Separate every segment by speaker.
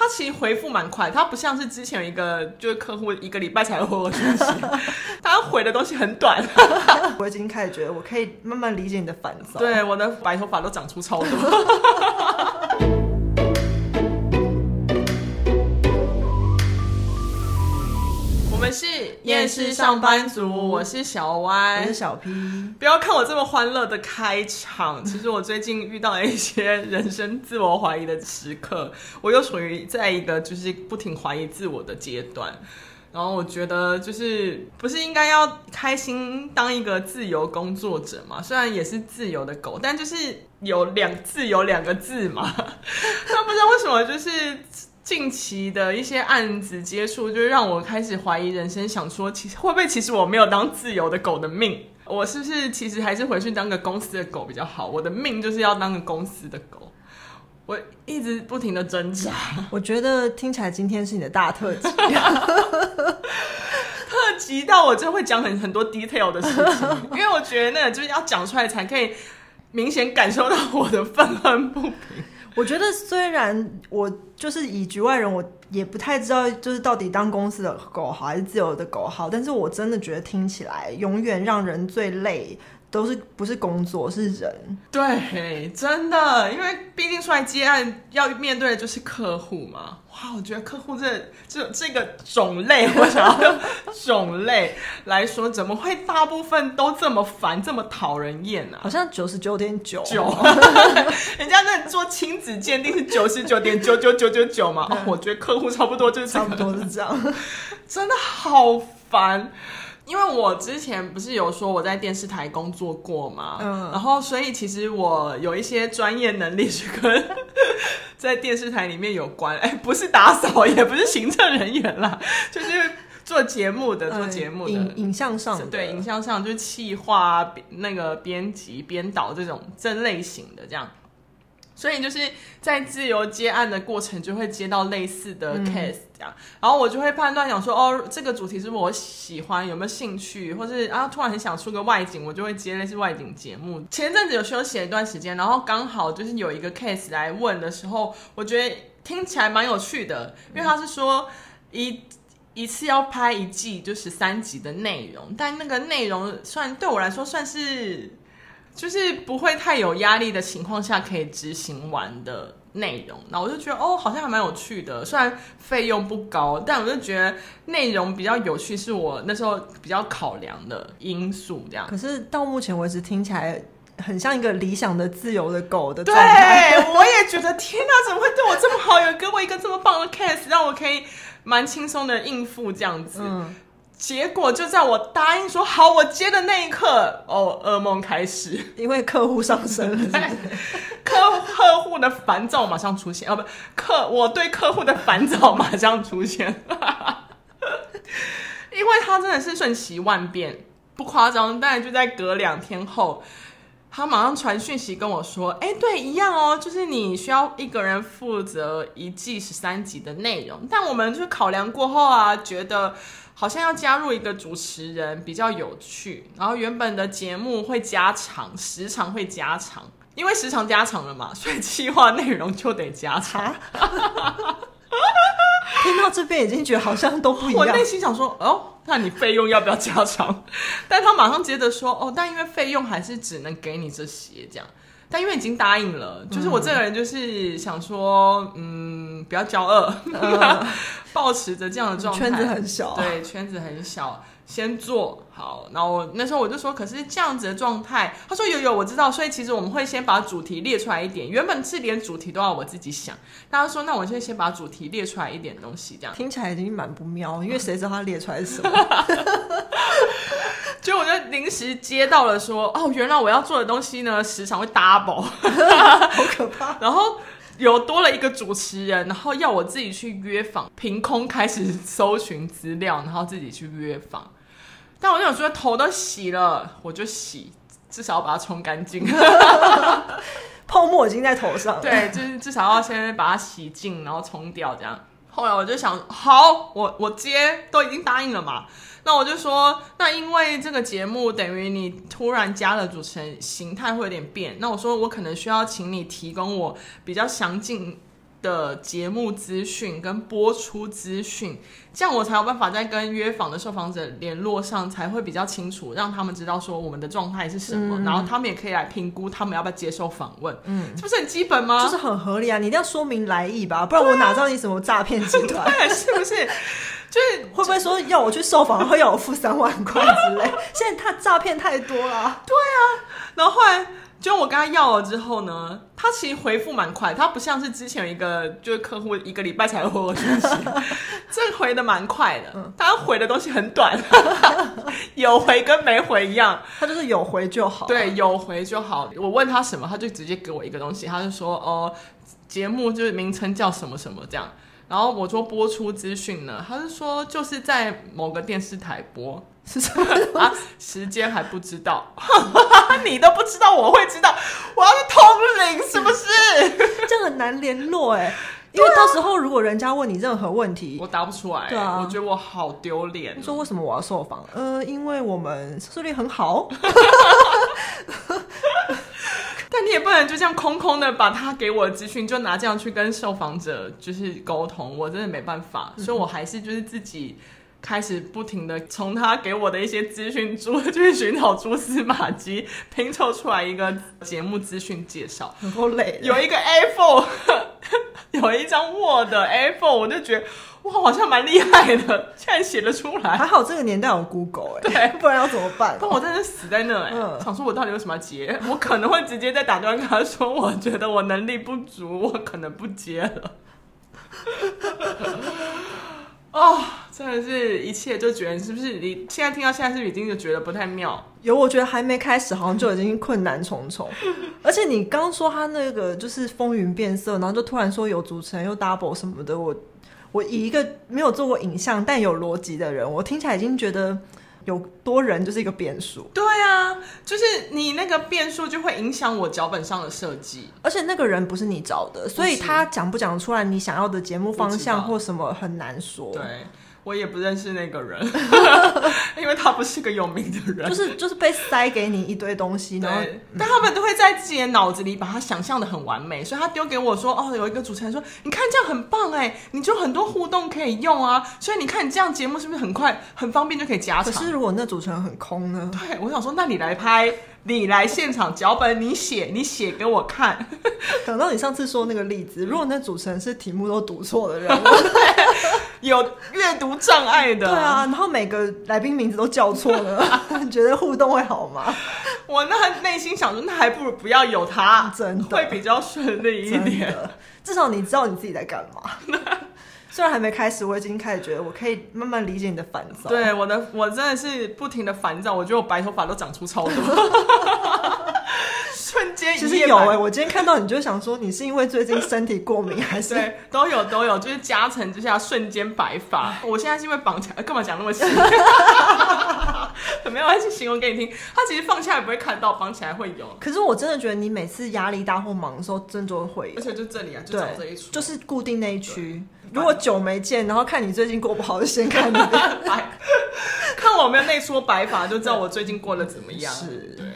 Speaker 1: 他其实回复蛮快，他不像是之前有一个就是客户一个礼拜才回我信息，他回的东西很短。
Speaker 2: 我已经开始觉得我可以慢慢理解你的烦躁。
Speaker 1: 对，我的白头发都长出超多。们是厌世上班族，我是小歪，
Speaker 2: 我是小 P。
Speaker 1: 不要看我这么欢乐的开场，其实我最近遇到了一些人生自我怀疑的时刻，我又处于在一个就是不停怀疑自我的阶段。然后我觉得就是不是应该要开心当一个自由工作者嘛？虽然也是自由的狗，但就是有两自由两个字嘛。那不知道为什么就是。近期的一些案子接触，就让我开始怀疑人生，想说，其实会不会其实我没有当自由的狗的命？我是不是其实还是回去当个公司的狗比较好？我的命就是要当个公司的狗，我一直不停的挣扎。
Speaker 2: 我觉得听起来今天是你的大特辑，
Speaker 1: 特辑到我就会讲很很多 detail 的事情，因为我觉得那个就是要讲出来才可以明显感受到我的愤恨不平。
Speaker 2: 我觉得虽然我就是以局外人，我也不太知道就是到底当公司的狗好还是自由的狗好，但是我真的觉得听起来永远让人最累。都是不是工作是人，
Speaker 1: 对，真的，因为毕竟出来接案要面对的就是客户嘛。哇，我觉得客户这这这个种类，我想要用种类来说，怎么会大部分都这么烦，这么讨人厌呢？
Speaker 2: 好像九十九点九九，
Speaker 1: 人家那做亲子鉴定是九十九点九九九九九嘛。哦，我觉得客户差不多就是
Speaker 2: 差不多是这样，
Speaker 1: 真的好烦。因为我之前不是有说我在电视台工作过嘛，嗯，然后所以其实我有一些专业能力是跟在电视台里面有关，哎，不是打扫，也不是行政人员啦，就是做节目的，做节目的，
Speaker 2: 影影像上的，
Speaker 1: 对，影像上就是企划、那个编辑、编导这种这类型的这样。所以就是在自由接案的过程，就会接到类似的 case 这样，嗯、然后我就会判断想说，哦，这个主题是我喜欢，有没有兴趣，或是啊，突然很想出个外景，我就会接类似外景节目。前阵子有休息了一段时间，然后刚好就是有一个 case 来问的时候，我觉得听起来蛮有趣的，因为他是说一一次要拍一季就是三集的内容，但那个内容算对我来说算是。就是不会太有压力的情况下可以执行完的内容，那我就觉得哦，好像还蛮有趣的。虽然费用不高，但我就觉得内容比较有趣，是我那时候比较考量的因素。这样，
Speaker 2: 可是到目前为止听起来很像一个理想的自由的狗的状
Speaker 1: 态。对，我也觉得天哪，怎么会对我这么好？有给我一个这么棒的 case，让我可以蛮轻松的应付这样子。嗯结果就在我答应说好我接的那一刻，哦，噩梦开始，
Speaker 2: 因为客户上升了是不是？
Speaker 1: 客客户的烦躁马上出现，哦不，客我对客户的烦躁马上出现，因为他真的是瞬息万变，不夸张，但就在隔两天后，他马上传讯息跟我说，哎，对，一样哦，就是你需要一个人负责一季十三集的内容，但我们就是考量过后啊，觉得。好像要加入一个主持人比较有趣，然后原本的节目会加长，时长会加长，因为时长加长了嘛，所以企划内容就得加长。
Speaker 2: 听到这边已经觉得好像都不一样，
Speaker 1: 我内心想说，哦，那你费用要不要加长？但他马上接着说，哦，但因为费用还是只能给你这些这样。但因为已经答应了，就是我这个人就是想说，嗯，不要骄傲，嗯、抱持着这样的状态，
Speaker 2: 圈子很小，
Speaker 1: 对，圈子很小，先做好。然后我那时候我就说，可是这样子的状态，他说有有我知道，所以其实我们会先把主题列出来一点，原本是连主题都要我自己想。他说，那我现在先把主题列出来一点东西，这样
Speaker 2: 听起来已经蛮不妙，因为谁知道他列出来是什么？
Speaker 1: 就我就临时接到了说，哦，原来我要做的东西呢，时常会 double，
Speaker 2: 好可怕。
Speaker 1: 然后有多了一个主持人，然后要我自己去约访，凭空开始搜寻资料，然后自己去约访。但我就想说，头都洗了，我就洗，至少要把它冲干净。
Speaker 2: 泡沫已经在头上了，
Speaker 1: 对，就是至少要先把它洗净，然后冲掉这样。后来我就想，好，我我接都已经答应了嘛。那我就说，那因为这个节目等于你突然加了主持人，形态会有点变。那我说，我可能需要请你提供我比较详尽的节目资讯跟播出资讯，这样我才有办法在跟约访的受访者联络上才会比较清楚，让他们知道说我们的状态是什么，嗯、然后他们也可以来评估他们要不要接受访问。嗯，这不是很基本吗？
Speaker 2: 就是很合理啊，你一定要说明来意吧，不然我哪知道你什么诈骗集团？
Speaker 1: 对，是不是？就是
Speaker 2: 会不会说要我去受访，会要我付三万块之类？现在他诈骗太多了。
Speaker 1: 对啊，然后后来。就我跟他要了之后呢，他其实回复蛮快，他不像是之前有一个就是客户一个礼拜才回我讯息，这回的蛮快的，嗯、他回的东西很短，有回跟没回一样，
Speaker 2: 他就是有回就好，
Speaker 1: 对，有回就好。我问他什么，他就直接给我一个东西，他就说哦，节目就是名称叫什么什么这样，然后我说播出资讯呢，他是说就是在某个电视台播。是什么啊？时间还不知道，你都不知道，我会知道，我要是通灵是不是？
Speaker 2: 这样很难联络哎，因为到时候如果人家问你任何问题，
Speaker 1: 我答不出来。对啊，我觉得我好丢脸。
Speaker 2: 你说为什么我要受访？呃，因为我们收视率很好。
Speaker 1: 但你也不能就这样空空的把他给我的资讯就拿这样去跟受访者就是沟通，我真的没办法，所以我还是就是自己。开始不停的从他给我的一些资讯中去寻找蛛丝马迹，拼凑出来一个节目资讯介绍。
Speaker 2: 够累，
Speaker 1: 有一个 A4，有一张 Word A4，我就觉得哇，好像蛮厉害的，竟然写得出来。
Speaker 2: 还好这个年代有 Google 哎，对，不然要怎么办？
Speaker 1: 但我真的死在那哎，嗯、想说我到底有什么结？我可能会直接再打电话跟他说，我觉得我能力不足，我可能不接了。哦，真的是一切就觉得是不是？你现在听到现在是不是已经就觉得不太妙？
Speaker 2: 有，我觉得还没开始，好像就已经困难重重。而且你刚说他那个就是风云变色，然后就突然说有主持人又 double 什么的，我我以一个没有做过影像但有逻辑的人，我听起来已经觉得。有多人就是一个变数，
Speaker 1: 对啊，就是你那个变数就会影响我脚本上的设计，
Speaker 2: 而且那个人不是你找的，所以他讲不讲出来你想要的节目方向或什么很难说。
Speaker 1: 对。我也不认识那个人，因为他不是个有名的人，
Speaker 2: 就是就是被塞给你一堆东西，然后
Speaker 1: 但他们都会在自己的脑子里把它想象的很完美，所以他丢给我说，哦，有一个主持人说，你看这样很棒哎，你就很多互动可以用啊，所以你看你这样节目是不是很快很方便就可以加长？
Speaker 2: 可是如果那主持人很空呢？
Speaker 1: 对，我想说，那你来拍。你来现场脚本，你写，你写给我看。
Speaker 2: 等到你上次说那个例子，如果那主持人是题目都读错的人，
Speaker 1: 有阅读障碍的，
Speaker 2: 对啊，然后每个来宾名字都叫错了，你 觉得互动会好吗？
Speaker 1: 我那内心想说，那还不如不要有他，
Speaker 2: 真的
Speaker 1: 会比较顺利一点。
Speaker 2: 至少你知道你自己在干嘛。虽然还没开始，我已经开始觉得我可以慢慢理解你的烦躁。
Speaker 1: 对，我的我真的是不停的烦躁，我觉得我白头发都长出超多，瞬间。
Speaker 2: 其实有哎、欸，我今天看到你就想说，你是因为最近身体过敏还是？
Speaker 1: 对，都有都有，就是加成之下瞬间白发。我现在是因为绑起来，干嘛讲那么细？没有，我去形容给你听。他其实放下来不会看到，绑起来会有。
Speaker 2: 可是我真的觉得你每次压力大或忙的时候，真的就会。
Speaker 1: 而且就这里啊，就长这一处，
Speaker 2: 就是固定那一区。如果久没见，然后看你最近过不好，就先看你白，
Speaker 1: 看我有没有内出白发，就知道我最近过得怎么样。是，对，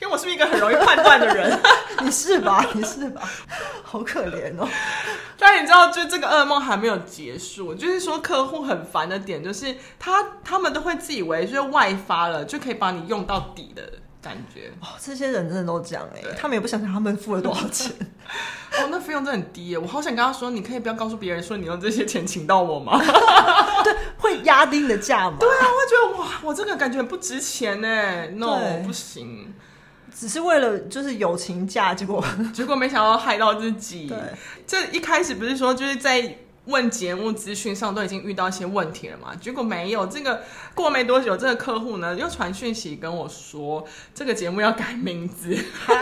Speaker 1: 因为我是不是一个很容易判断的人？
Speaker 2: 你是吧？你是吧？好可怜哦。
Speaker 1: 但你知道，就这个噩梦还没有结束，就是说客户很烦的点，就是他他们都会自以为就是外发了就可以把你用到底的。感觉
Speaker 2: 哦，这些人真的都这样哎，对他们也不想想他们付了多少钱
Speaker 1: 哦，那费用真的很低耶，我好想跟他说，你可以不要告诉别人说你用这些钱请到我吗？
Speaker 2: 对，会压低你的价吗。
Speaker 1: 对啊，我觉得哇，我这个感觉很不值钱呢，no 不行，
Speaker 2: 只是为了就是友情价，结果
Speaker 1: 结果没想到害到自己。对，这一开始不是说就是在。问节目资讯上都已经遇到一些问题了嘛？结果没有，这个过没多久，这个客户呢又传讯息跟我说，这个节目要改名字，啊、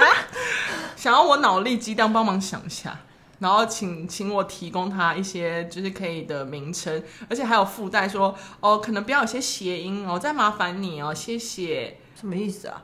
Speaker 1: 想要我脑力激荡帮忙想一下，然后请请我提供他一些就是可以的名称，而且还有附带说哦，可能不要有些谐音哦，再麻烦你哦，谢谢。
Speaker 2: 什么意思啊？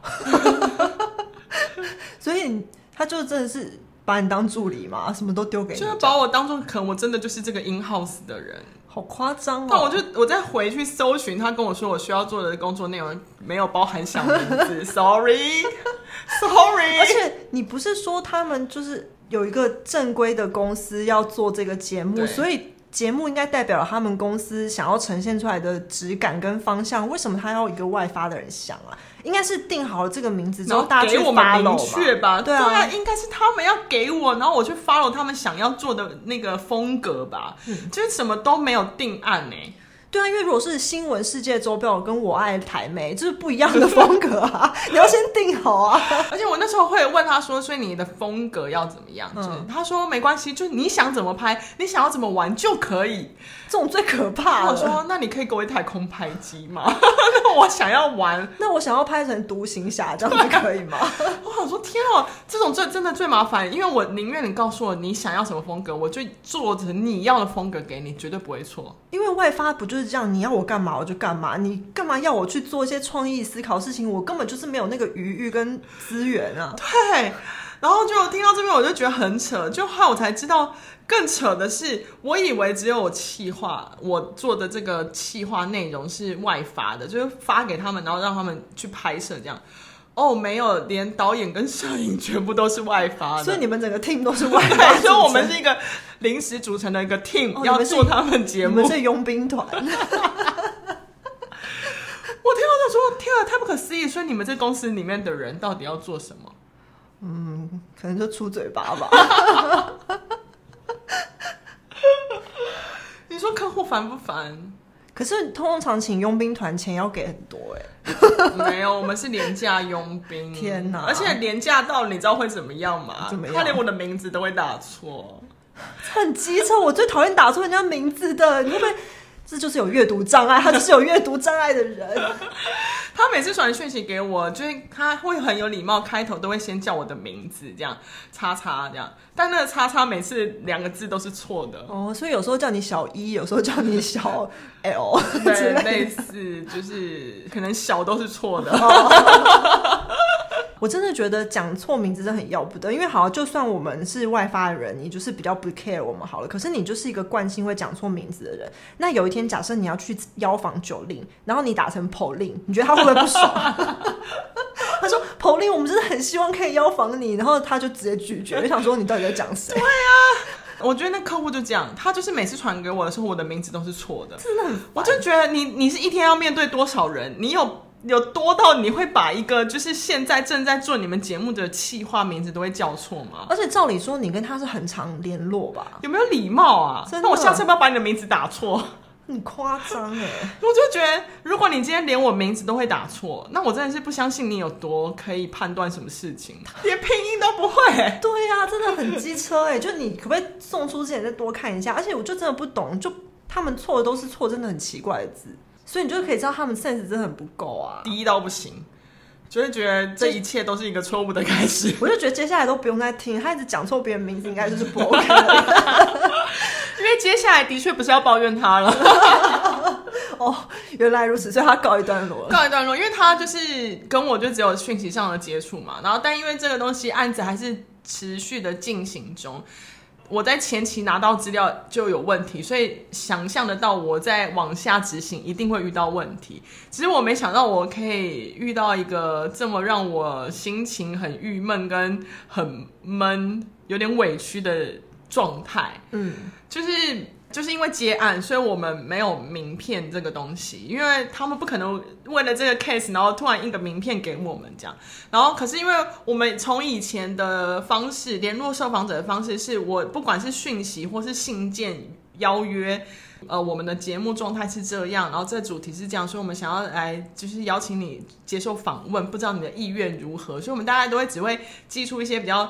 Speaker 2: 所以他就真的是。把你当助理嘛？什么都丢给你？
Speaker 1: 就是把我当做可能我真的就是这个 in house 的人，
Speaker 2: 好夸张哦！
Speaker 1: 但我就我再回去搜寻，他跟我说我需要做的工作内容没有包含小名字，sorry，sorry。Sorry
Speaker 2: 而且你不是说他们就是有一个正规的公司要做这个节目，所以。节目应该代表了他们公司想要呈现出来的质感跟方向。为什么他要一个外发的人想啊？应该是定好了这个名字之后，大家去 follow
Speaker 1: 吧。对啊，
Speaker 2: 对啊，
Speaker 1: 应该是他们要给我，然后我去 follow 他们想要做的那个风格吧。嗯，就是什么都没有定案呢、欸。
Speaker 2: 对啊，因为如果是新闻世界周报跟我爱台妹，就是不一样的风格啊，你要先定好啊。
Speaker 1: 而且我那时候会问他说：“所以你的风格要怎么样？”嗯，他说：“没关系，就你想怎么拍，你想要怎么玩就可以。”
Speaker 2: 这种最可怕了。
Speaker 1: 我说：“那你可以给我一台空拍机吗？那我想要玩，
Speaker 2: 那我想要拍成独行侠，这样子可以吗？”
Speaker 1: 我想说：“天啊，这种最真的最麻烦，因为我宁愿你告诉我你想要什么风格，我就做成你要的风格给你，绝对不会错。
Speaker 2: 因为外发不就是。”是这样，你要我干嘛我就干嘛，你干嘛要我去做一些创意思考事情？我根本就是没有那个余裕跟资源啊。
Speaker 1: 对，然后就听到这边，我就觉得很扯。就后来我才知道，更扯的是，我以为只有我企划，我做的这个企划内容是外发的，就是发给他们，然后让他们去拍摄这样。哦，没有，连导演跟摄影全部都是外发的，
Speaker 2: 所以你们整个 team 都是外 发，
Speaker 1: 所以我们是一个临时组成的一个 team，、哦、要做他们节目，
Speaker 2: 我们是佣兵团。我听到
Speaker 1: 他说，天啊，太不可思议！所以你们这公司里面的人到底要做什么？
Speaker 2: 嗯，可能就出嘴巴吧。
Speaker 1: 你说客户烦不烦？
Speaker 2: 可是通常请佣兵团钱要给很多哎、欸。
Speaker 1: 没有，我们是廉价佣兵。
Speaker 2: 天哪！
Speaker 1: 而且廉价到你知道会怎么样吗？
Speaker 2: 怎么样？
Speaker 1: 他连我的名字都会打错，
Speaker 2: 很机车。我最讨厌打错人家名字的，你会不会？这就是有阅读障碍，他就是有阅读障碍的人。
Speaker 1: 他每次传讯息给我，就是他会很有礼貌，开头都会先叫我的名字，这样叉叉这样。但那个叉叉每次两个字都是错的
Speaker 2: 哦，所以有时候叫你小一，有时候叫你小 L，
Speaker 1: 对，类似就是可能小都是错的。哦
Speaker 2: 我真的觉得讲错名字是很要不得，因为好，就算我们是外发的人，你就是比较不 care 我们好了。可是你就是一个惯性会讲错名字的人。那有一天，假设你要去邀访九令，然后你打成 Pauline，你觉得他会不会不爽？他说 Pauline，我们真的很希望可以邀访你，然后他就直接拒绝。我想说，你到底在讲谁？
Speaker 1: 对啊，我觉得那客户就这样，他就是每次传给我的时候，我的名字都是错的，
Speaker 2: 真的很。
Speaker 1: 我就觉得你你是一天要面对多少人？你有？有多到你会把一个就是现在正在做你们节目的企划名字都会叫错吗？
Speaker 2: 而且照理说，你跟他是很常联络吧？
Speaker 1: 有没有礼貌啊？那我下次要不要把你的名字打错？
Speaker 2: 很夸张哎！
Speaker 1: 我就觉得，如果你今天连我名字都会打错，那我真的是不相信你有多可以判断什么事情，连拼音都不会。
Speaker 2: 对呀、啊，真的很机车哎！就你可不可以送出之前再多看一下？而且我就真的不懂，就他们错的都是错，真的很奇怪的字。所以你就可以知道他们 sense 真的很不够啊，
Speaker 1: 低到不行，就会觉得这一切都是一个错误的开始。
Speaker 2: 我就觉得接下来都不用再听，他一直讲错别人名字，应该就是不 OK。
Speaker 1: 因为接下来的确不是要抱怨他了。
Speaker 2: 哦，原来如此，所以他告一段落了。
Speaker 1: 告一段落，因为他就是跟我就只有讯息上的接触嘛，然后但因为这个东西案子还是持续的进行中。我在前期拿到资料就有问题，所以想象得到我在往下执行一定会遇到问题。其实我没想到我可以遇到一个这么让我心情很郁闷跟很闷、有点委屈的状态。嗯，就是。就是因为接案，所以我们没有名片这个东西，因为他们不可能为了这个 case，然后突然印个名片给我们这样。然后，可是因为我们从以前的方式联络受访者的方式，是我不管是讯息或是信件邀约，呃，我们的节目状态是这样，然后这主题是这样，所以我们想要来就是邀请你接受访问，不知道你的意愿如何，所以我们大家都会只会寄出一些比较。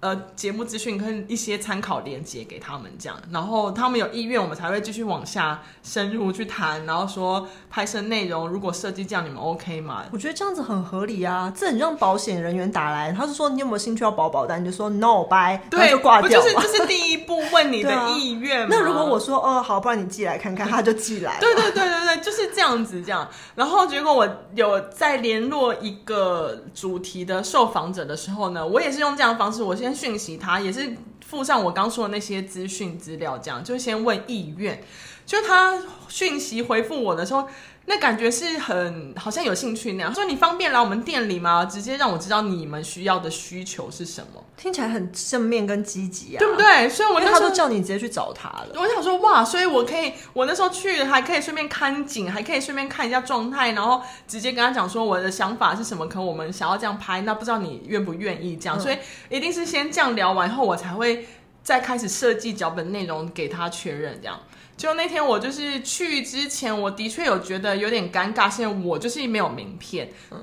Speaker 1: 呃，节目资讯跟一些参考连接给他们，这样，然后他们有意愿，我们才会继续往下深入去谈，然后说拍摄内容如果设计这样，你们 OK 吗？
Speaker 2: 我觉得这样子很合理啊，这很让保险人员打来，他是说你有没有兴趣要保保单，你就说 No，bye，对，就挂掉。
Speaker 1: 不就是这是第一步，问你的 意愿、啊。
Speaker 2: 那如果我说哦好，不然你寄来看看，他就寄来。
Speaker 1: 对对对对对，就是这样子这样。然后结果我有在联络一个主题的受访者的时候呢，我也是用这样的方式，我先。讯息他，也是附上我刚说的那些资讯资料，这样就先问意愿。就他讯息回复我的时候。那感觉是很好像有兴趣那样，说你方便来我们店里吗？直接让我知道你们需要的需求是什么，
Speaker 2: 听起来很正面跟积极啊，
Speaker 1: 对不对？所以我那时候
Speaker 2: 他都叫你直接去找他了。
Speaker 1: 我想说哇，所以我可以，我那时候去还可以顺便看景，还可以顺便看一下状态，然后直接跟他讲说我的想法是什么，可能我们想要这样拍，那不知道你愿不愿意这样，嗯、所以一定是先这样聊完后，我才会再开始设计脚本内容给他确认这样。就那天，我就是去之前，我的确有觉得有点尴尬，现在我就是没有名片，嗯，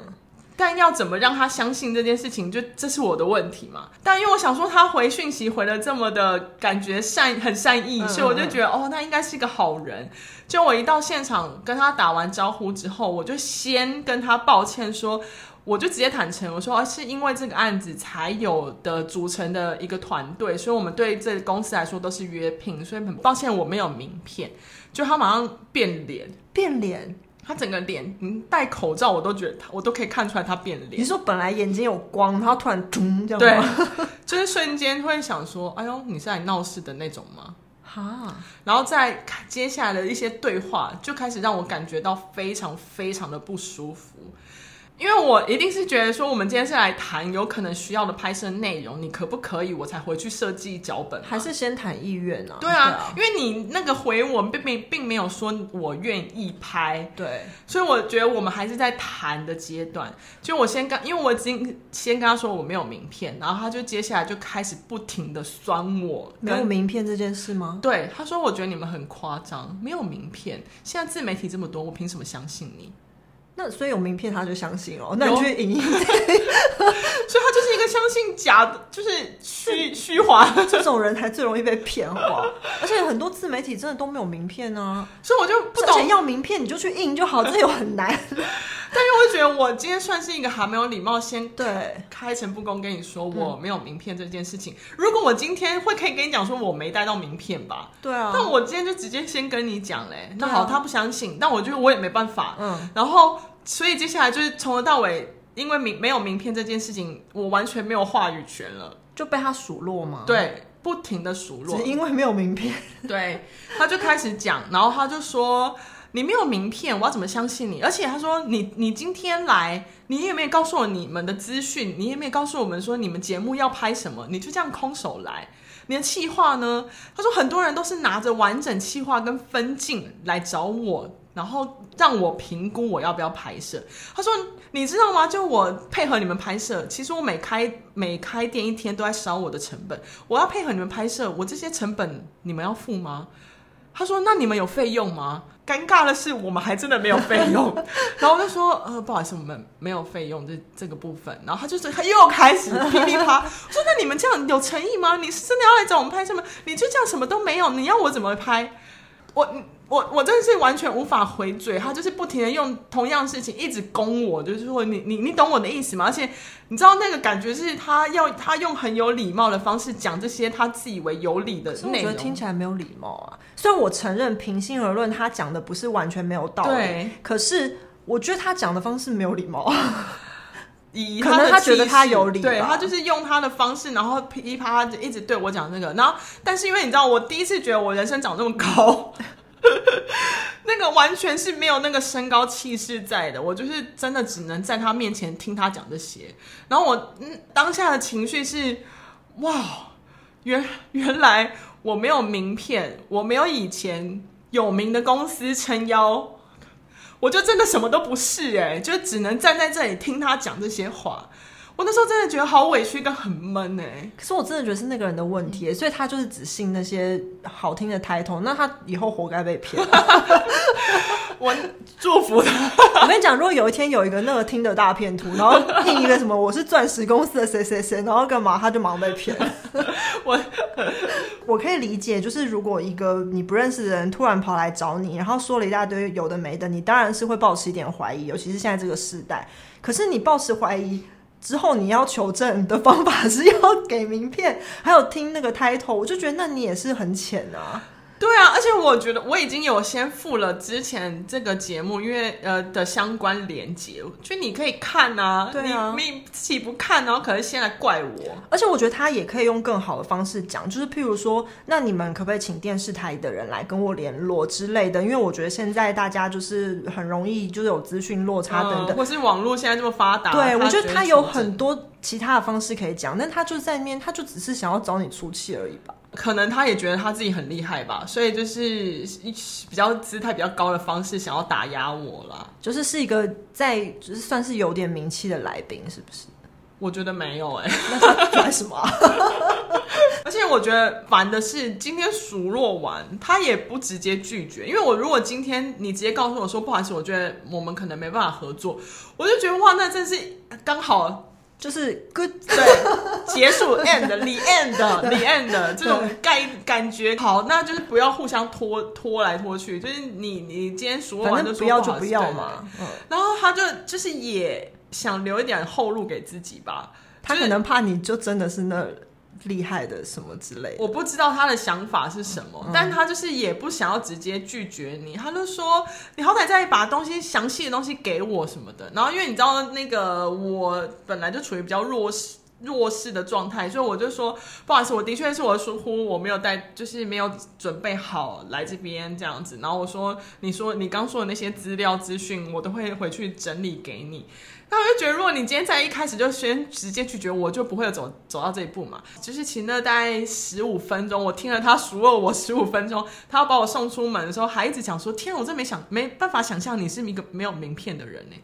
Speaker 1: 但要怎么让他相信这件事情，就这是我的问题嘛。但因为我想说，他回讯息回了这么的感觉善，很善意，所以我就觉得，哦，那应该是一个好人。就我一到现场跟他打完招呼之后，我就先跟他抱歉说。我就直接坦诚，我说啊是因为这个案子才有的组成的一个团队，所以我们对这公司来说都是约聘，所以很抱歉我没有名片。就他马上变脸，
Speaker 2: 变脸，
Speaker 1: 他整个脸，嗯，戴口罩我都觉得他，我都可以看出来他变脸。
Speaker 2: 你说本来眼睛有光，然后突然咚这样，
Speaker 1: 对，就是瞬间会想说，哎呦，你是来闹事的那种吗？哈，然后再接下来的一些对话，就开始让我感觉到非常非常的不舒服。因为我一定是觉得说，我们今天是来谈有可能需要的拍摄内容，你可不可以，我才回去设计脚本？
Speaker 2: 还是先谈意愿呢？
Speaker 1: 对啊，对啊，因为你那个回我并没并没有说我愿意拍，
Speaker 2: 对，
Speaker 1: 所以我觉得我们还是在谈的阶段。就我先跟，因为我已经先跟他说我没有名片，然后他就接下来就开始不停的酸我
Speaker 2: 没有名片这件事吗？
Speaker 1: 对，他说我觉得你们很夸张，没有名片，现在自媒体这么多，我凭什么相信你？
Speaker 2: 那所以有名片他就相信哦，那你去影印，所以
Speaker 1: 他就是一个相信假的，就是虚虚华
Speaker 2: 这种人才最容易被骗，好 而且很多自媒体真的都没有名片啊，
Speaker 1: 所以我就不懂。
Speaker 2: 要名片你就去印就好，这有很难。
Speaker 1: 但是我觉得我今天算是一个还没有礼貌，先
Speaker 2: 对。
Speaker 1: 开诚布公跟你说我没有名片这件事情。如果我今天会可以跟你讲说我没带到名片吧，
Speaker 2: 对啊，
Speaker 1: 但我今天就直接先跟你讲嘞，那好，他不相信，但我觉得我也没办法，
Speaker 2: 嗯，
Speaker 1: 然后。所以接下来就是从头到尾，因为名没有名片这件事情，我完全没有话语权了，
Speaker 2: 就被他数落吗？
Speaker 1: 对，不停的数落，
Speaker 2: 只因为没有名片。
Speaker 1: 对，他就开始讲，然后他就说：“你没有名片，我要怎么相信你？”而且他说：“你你今天来，你也没有告诉我你们的资讯，你也没有告诉我们说你们节目要拍什么，你就这样空手来。你的企划呢？”他说：“很多人都是拿着完整企划跟分镜来找我。”然后让我评估我要不要拍摄。他说：“你知道吗？就我配合你们拍摄，其实我每开每开店一天都在烧我的成本。我要配合你们拍摄，我这些成本你们要付吗？”他说：“那你们有费用吗？”尴尬的是，我们还真的没有费用。然后我就说：“呃，不好意思，我们没有费用这这个部分。”然后他就是他又开始噼里啪我说：“那你们这样有诚意吗？你是真的要来找我们拍摄吗？你就这样什么都没有，你要我怎么拍？”我我我真的是完全无法回嘴，他就是不停的用同样的事情一直攻我，就是说你你你懂我的意思吗？而且你知道那个感觉是他要他用很有礼貌的方式讲这些他自以为有理的内容，我觉
Speaker 2: 得听起来没有礼貌啊。虽然我承认，平心而论，他讲的不是完全没有道理，可是我觉得他讲的方式没有礼貌。
Speaker 1: 以
Speaker 2: 可能他觉得他有理，
Speaker 1: 对，他就是用他的方式，然后噼里啪啦就一直对我讲那个，然后但是因为你知道，我第一次觉得我人生长这么高，那个完全是没有那个身高气势在的，我就是真的只能在他面前听他讲这些，然后我嗯当下的情绪是哇，原原来我没有名片，我没有以前有名的公司撑腰。我就真的什么都不是哎、就只能站在这里听他讲这些话。我那时候真的觉得好委屈跟很闷哎、欸。
Speaker 2: 可是我真的觉得是那个人的问题、欸，所以他就是只信那些好听的 title，那他以后活该被骗。
Speaker 1: 我祝福他。
Speaker 2: 我跟你讲，如果有一天有一个那个听的大骗徒，然后印一个什么我是钻石公司的谁谁谁，然后干嘛，他就马上被骗。
Speaker 1: 我
Speaker 2: 我可以理解，就是如果一个你不认识的人突然跑来找你，然后说了一大堆有的没的，你当然是会抱持一点怀疑，尤其是现在这个时代。可是你抱持怀疑之后，你要求证的方法是要给名片，还有听那个 title，我就觉得那你也是很浅啊。
Speaker 1: 对啊，而且我觉得我已经有先付了之前这个节目因为呃的相关连接，就你可以看啊，
Speaker 2: 对啊，
Speaker 1: 你你自己不看，然后可能先来怪我。
Speaker 2: 而且我觉得他也可以用更好的方式讲，就是譬如说，那你们可不可以请电视台的人来跟我联络之类的？因为我觉得现在大家就是很容易就是有资讯落差等等，
Speaker 1: 嗯、或是网络现在这么发达，
Speaker 2: 对，我觉得他有很多其他的方式可以讲，但他就在那边，他就只是想要找你出气而已吧。
Speaker 1: 可能他也觉得他自己很厉害吧，所以就是比较姿态比较高的方式想要打压我啦。
Speaker 2: 就是是一个在就是算是有点名气的来宾，是不是？
Speaker 1: 我觉得没有哎、欸，
Speaker 2: 那他拽什么？
Speaker 1: 而且我觉得烦的是，今天数落完他也不直接拒绝，因为我如果今天你直接告诉我说不好意思，我觉得我们可能没办法合作，我就觉得哇，那真是刚好。
Speaker 2: 就是 good
Speaker 1: 对结束 end the end the end 这种感感觉。好，那就是不要互相拖拖来拖去，就是你你今天说完就说
Speaker 2: 不要就不要嘛，
Speaker 1: 嗯，然后他就就是也想留一点后路给自己吧，
Speaker 2: 他可能怕你就真的是那。厉害的什么之类的，
Speaker 1: 我不知道他的想法是什么，嗯、但他就是也不想要直接拒绝你，他就说你好歹再把东西详细的东西给我什么的。然后因为你知道那个我本来就处于比较弱势弱势的状态，所以我就说不好意思，我的确是我的疏忽，我没有带，就是没有准备好来这边这样子。然后我说你说你刚说的那些资料资讯，我都会回去整理给你。那我就觉得，如果你今天在一开始就先直接拒绝我，就不会有走走到这一步嘛。就是请了大概十五分钟，我听了他数落我十五分钟，他要把我送出门的时候，还一直讲说：“天，我真没想没办法想象你是一个没有名片的人呢。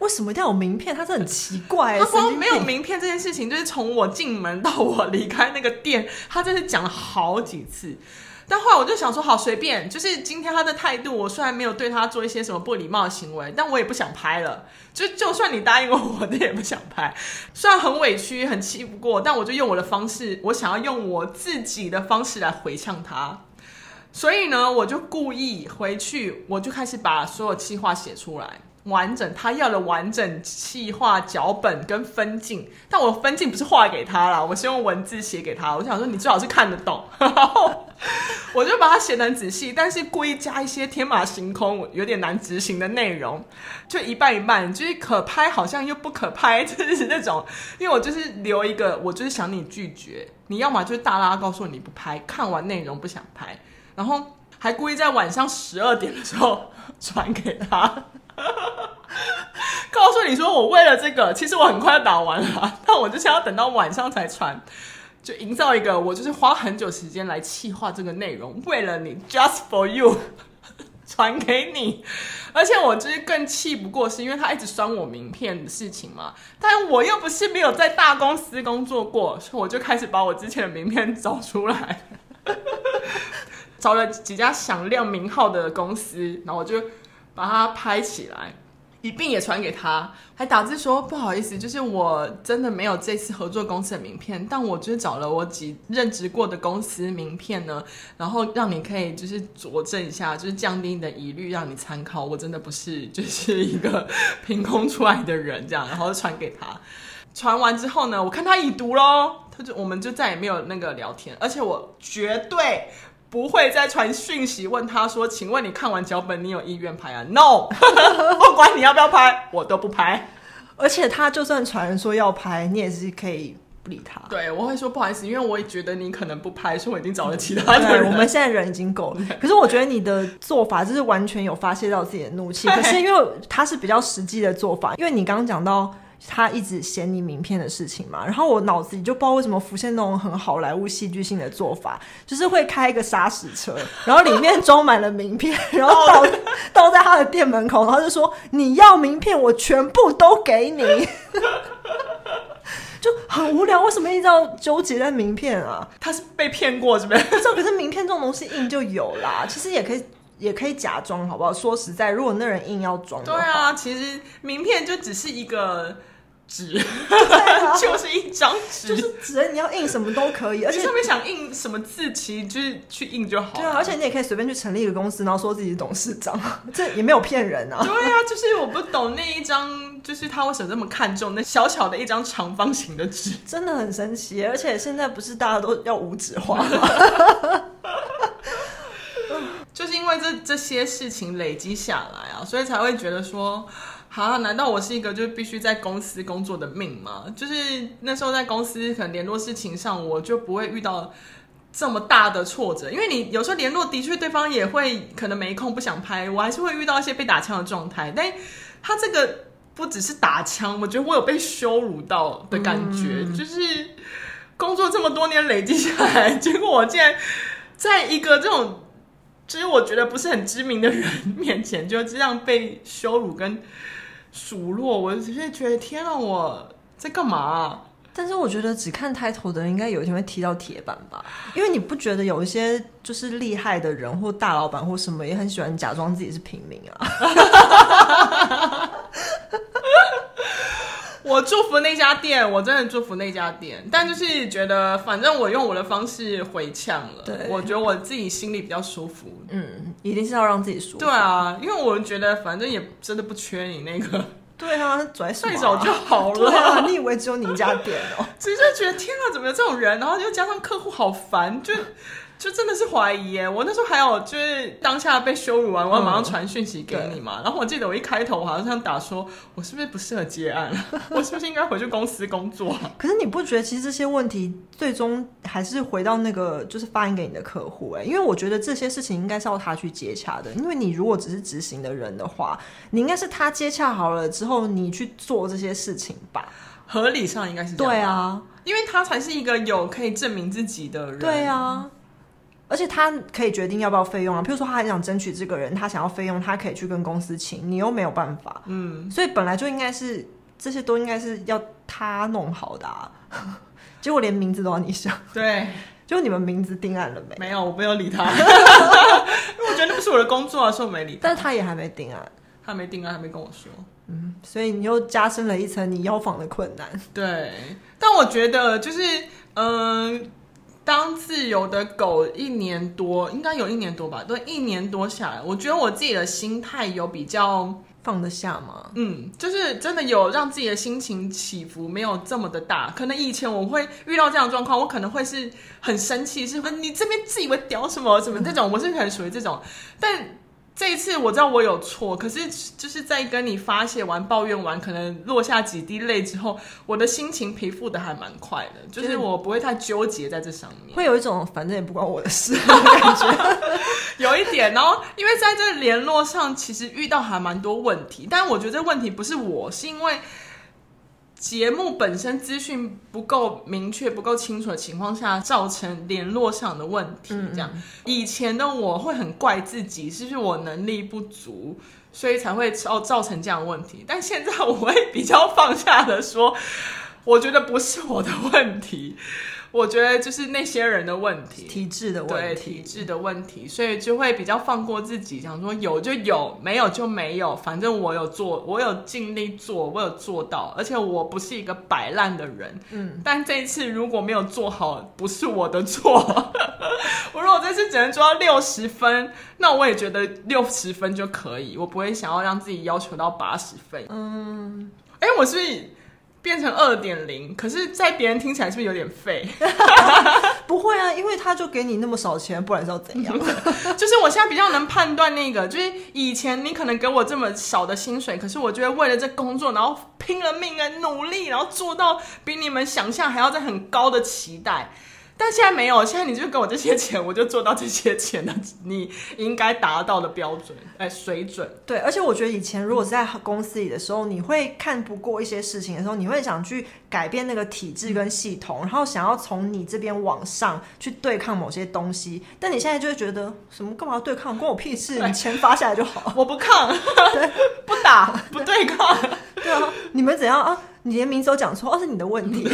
Speaker 2: 为什么一定要有名片？他是很奇怪。
Speaker 1: 他说没有名片这件事情，就是从我进门到我离开那个店，他真是讲了好几次。”但后来我就想说，好随便，就是今天他的态度，我虽然没有对他做一些什么不礼貌的行为，但我也不想拍了。就就算你答应我，我也不想拍。虽然很委屈，很气不过，但我就用我的方式，我想要用我自己的方式来回呛他。所以呢，我就故意回去，我就开始把所有气话写出来。完整，他要的完整企划脚本跟分镜，但我分镜不是画给他啦，我是用文字写给他。我想说，你最好是看得懂，然 后我就把它写得很仔细，但是故意加一些天马行空、有点难执行的内容，就一半一半，就是可拍好像又不可拍，就是那种。因为我就是留一个，我就是想你拒绝，你要么就是大拉告诉我你不拍，看完内容不想拍，然后还故意在晚上十二点的时候 传给他。告诉你说，我为了这个，其实我很快打完了，但我就是要等到晚上才传，就营造一个我就是花很久时间来企划这个内容，为了你，just for you，传给你。而且我就是更气不过，是因为他一直删我名片的事情嘛，但我又不是没有在大公司工作过，所以我就开始把我之前的名片找出来，找了几家响亮名号的公司，然后我就。把它拍起来，一并也传给他，还打字说不好意思，就是我真的没有这次合作公司的名片，但我就是找了我几任职过的公司名片呢，然后让你可以就是佐证一下，就是降低你的疑虑，让你参考。我真的不是 就是一个凭空出来的人，这样，然后传给他。传完之后呢，我看他已读喽，他就我们就再也没有那个聊天，而且我绝对。不会再传讯息问他说：“请问你看完脚本，你有意愿拍啊？”No，不管你要不要拍，我都不拍。
Speaker 2: 而且他就算传说要拍，你也是可以不理他。
Speaker 1: 对，我会说不好意思，因为我也觉得你可能不拍，所以我已经找了其他的人。
Speaker 2: 我们现在人已经够了。可是我觉得你的做法就是完全有发泄到自己的怒气。可是因为他是比较实际的做法，因为你刚刚讲到。他一直嫌你名片的事情嘛，然后我脑子里就不知道为什么浮现那种很好莱坞戏剧性的做法，就是会开一个砂石车，然后里面装满了名片，然后倒 倒在他的店门口，然后就说你要名片，我全部都给你，就很无聊。为什么一直要纠结在名片啊？
Speaker 1: 他是被骗过是不是？
Speaker 2: 不知道，可是名片这种东西印就有啦，其实也可以。也可以假装，好不好？说实在，如果那人硬要装
Speaker 1: 对啊，其实名片就只是一个纸，啊、就是一张纸，
Speaker 2: 就是纸，你要印什么都可以，而且
Speaker 1: 上面想印什么字，其实就是去印就好。
Speaker 2: 对啊，而且你也可以随便去成立一个公司，然后说自己是董事长，这也没有骗人啊。
Speaker 1: 对啊，就是我不懂那一张，就是他为什么这么看重那小巧的一张长方形的纸，
Speaker 2: 真的很神奇。而且现在不是大家都要无纸化
Speaker 1: 吗？这这些事情累积下来啊，所以才会觉得说，啊，难道我是一个就必须在公司工作的命吗？就是那时候在公司可能联络事情上，我就不会遇到这么大的挫折，因为你有时候联络的确对方也会可能没空不想拍，我还是会遇到一些被打枪的状态，但他这个不只是打枪，我觉得我有被羞辱到的感觉，嗯、就是工作这么多年累积下来，结果我竟然在一个这种。其实我觉得不是很知名的人面前就这样被羞辱跟数落，我只是觉得天啊，我在干嘛？
Speaker 2: 但是我觉得只看 title 的人应该有一天会踢到铁板吧，因为你不觉得有一些就是厉害的人或大老板或什么也很喜欢假装自己是平民啊。
Speaker 1: 我祝福那家店，我真的祝福那家店。但就是觉得，反正我用我的方式回呛了。对，我觉得我自己心里比较舒服。
Speaker 2: 嗯，一定是要让自己舒服。
Speaker 1: 对啊，因为我觉得反正也真的不缺你那个。
Speaker 2: 对啊，拽
Speaker 1: 对手就好了。
Speaker 2: 对啊，你以为只有你一家店哦？
Speaker 1: 只是觉得天啊，怎么有这种人？然后又加上客户好烦，就。就真的是怀疑耶！我那时候还有就是当下被羞辱完，我要马上传讯息给你嘛。嗯、然后我记得我一开头我好像想打说，我是不是不适合接案？我是不是应该回去公司工作？
Speaker 2: 可是你不觉得其实这些问题最终还是回到那个就是发言给你的客户？哎，因为我觉得这些事情应该是要他去接洽的。因为你如果只是执行的人的话，你应该是他接洽好了之后，你去做这些事情吧？
Speaker 1: 合理上应该是这样。
Speaker 2: 对啊，
Speaker 1: 因为他才是一个有可以证明自己的人。
Speaker 2: 对啊。而且他可以决定要不要费用啊，譬如说他很想争取这个人，他想要费用，他可以去跟公司请，你又没有办法，嗯，所以本来就应该是这些都应该是要他弄好的啊，结果连名字都要你想，
Speaker 1: 对，
Speaker 2: 就你们名字定案了没？
Speaker 1: 没有，我没有理他，因为我觉得那不是我的工作啊，所以我没理他，
Speaker 2: 但是他也还没定案，
Speaker 1: 他没定案，还没跟我说，
Speaker 2: 嗯，所以你又加深了一层你邀访的困难，
Speaker 1: 对，但我觉得就是嗯。呃当自由的狗一年多，应该有一年多吧？对，一年多下来，我觉得我自己的心态有比较
Speaker 2: 放得下吗？
Speaker 1: 嗯，就是真的有让自己的心情起伏没有这么的大。可能以前我会遇到这样的状况，我可能会是很生气，是你这边自以为屌什么什么这种，我是很属于这种，但。这一次我知道我有错，可是就是在跟你发泄完、抱怨完，可能落下几滴泪之后，我的心情平复的还蛮快的，就是我不会太纠结在这上面，
Speaker 2: 会有一种反正也不关我的事的感觉，
Speaker 1: 有一点。然后因为在这联络上，其实遇到还蛮多问题，但我觉得这问题不是我，是因为。节目本身资讯不够明确、不够清楚的情况下，造成联络上的问题。这样，以前的我会很怪自己，是不是我能力不足，所以才会造造成这样的问题？但现在我会比较放下的说，我觉得不是我的问题。我觉得就是那些人的问题，
Speaker 2: 体制的问
Speaker 1: 题，体制的问题，所以就会比较放过自己，想说有就有，没有就没有，反正我有做，我有尽力做，我有做到，而且我不是一个摆烂的人，嗯，但这一次如果没有做好，不是我的错，我如果这次只能做到六十分，那我也觉得六十分就可以，我不会想要让自己要求到八十分，嗯，哎，我是不是变成二点零，可是，在别人听起来是不是有点废？
Speaker 2: 不会啊，因为他就给你那么少钱，不然是要怎样？
Speaker 1: 就是我现在比较能判断那个，就是以前你可能给我这么少的薪水，可是我觉得为了这工作，然后拼了命的努力，然后做到比你们想象还要再很高的期待。但现在没有，现在你就给我这些钱，我就做到这些钱的 你应该达到的标准，哎，水准。
Speaker 2: 对，而且我觉得以前如果是在公司里的时候，你会看不过一些事情的时候，你会想去改变那个体制跟系统，然后想要从你这边往上去对抗某些东西。但你现在就会觉得，什么干嘛要对抗？关我屁事！你钱发下来就好。
Speaker 1: 我不抗，对，不打，不对抗。
Speaker 2: 对啊，你们怎样啊？你连名字都讲错，哦，是你的问题，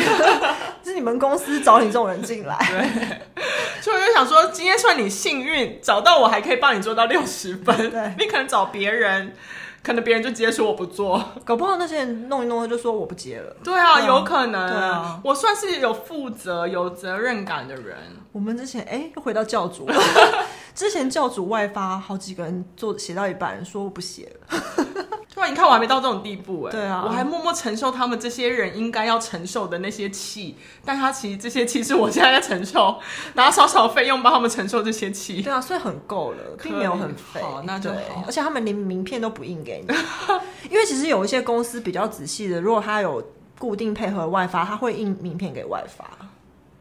Speaker 2: 是你们公司找你这种人进来。
Speaker 1: 对，所以我就想说，今天算你幸运，找到我还可以帮你做到六十分。对，你可能找别人，可能别人就直接说我不做，
Speaker 2: 搞不好那些人弄一弄就说我不接了。
Speaker 1: 对啊，有可能。对啊，我算是有负责、有责任感的人。
Speaker 2: 我们之前哎，又回到教主，之前教主外发好几个人做写到一半说我不写了。
Speaker 1: 你看看我还没到这种地步哎、欸，
Speaker 2: 对啊，
Speaker 1: 我还默默承受他们这些人应该要承受的那些气，但他其实这些气是我现在在承受，拿少少费用帮他们承受这些气。
Speaker 2: 对啊，所以很够了，并没有很费。
Speaker 1: 好，那就好。
Speaker 2: 而且他们连名片都不印给你，因为其实有一些公司比较仔细的，如果他有固定配合外发，他会印名片给外发。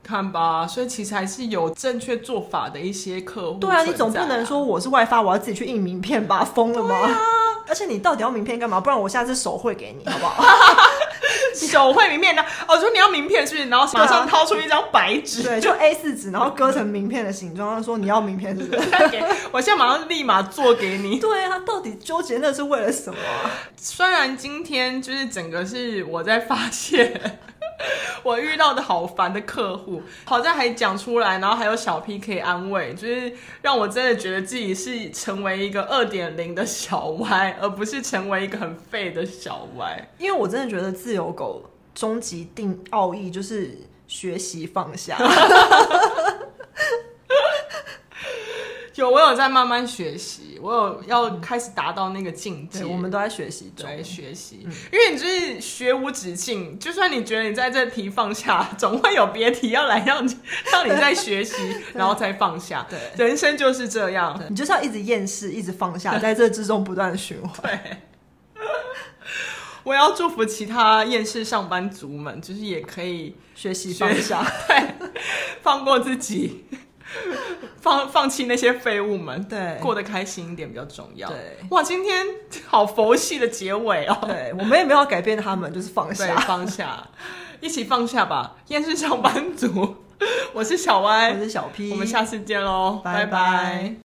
Speaker 1: 看吧，所以其实还是有正确做法的一些客户、啊。
Speaker 2: 对啊，你总不能说我是外发，我要自己去印名片吧？疯了吗？啊、而且你到底要名片干嘛？不然我下次手绘给你好不好？
Speaker 1: 手绘名片呢？哦，说你要名片是不是？然后马上掏出一张白纸，
Speaker 2: 对，就 A 四纸，然后割成名片的形状。他说你要名片是不是？
Speaker 1: 我现在马上立马做给你。
Speaker 2: 对啊，到底纠结那是为了什么、啊？
Speaker 1: 虽然今天就是整个是我在发现。我遇到的好烦的客户，好在还讲出来，然后还有小 P 可以安慰，就是让我真的觉得自己是成为一个二点零的小歪，而不是成为一个很废的小歪。
Speaker 2: 因为我真的觉得自由狗终极定奥义就是学习放下。
Speaker 1: 有，我有在慢慢学习，我有要开始达到那个境界。
Speaker 2: 我们都在学习中，
Speaker 1: 对，学习。嗯，因为你就是学无止境，就算你觉得你在这题放下，总会有别题要来让你 让你再学习，然后再放下。对，人生就是这样，
Speaker 2: 你就是要一直厌世，一直放下，在这之中不断循环。
Speaker 1: 对，我要祝福其他厌世上班族们，就是也可以
Speaker 2: 学习放下，
Speaker 1: 对，放过自己。放放弃那些废物们，
Speaker 2: 对，过
Speaker 1: 得开心一点比较重要。
Speaker 2: 对，
Speaker 1: 哇，今天好佛系的结尾哦。
Speaker 2: 对，我们也没有改变他们，就是放下，
Speaker 1: 放下，一起放下吧。厌世上班族，我是小歪，
Speaker 2: 我是小 P，
Speaker 1: 我们下次见喽，拜拜。拜拜。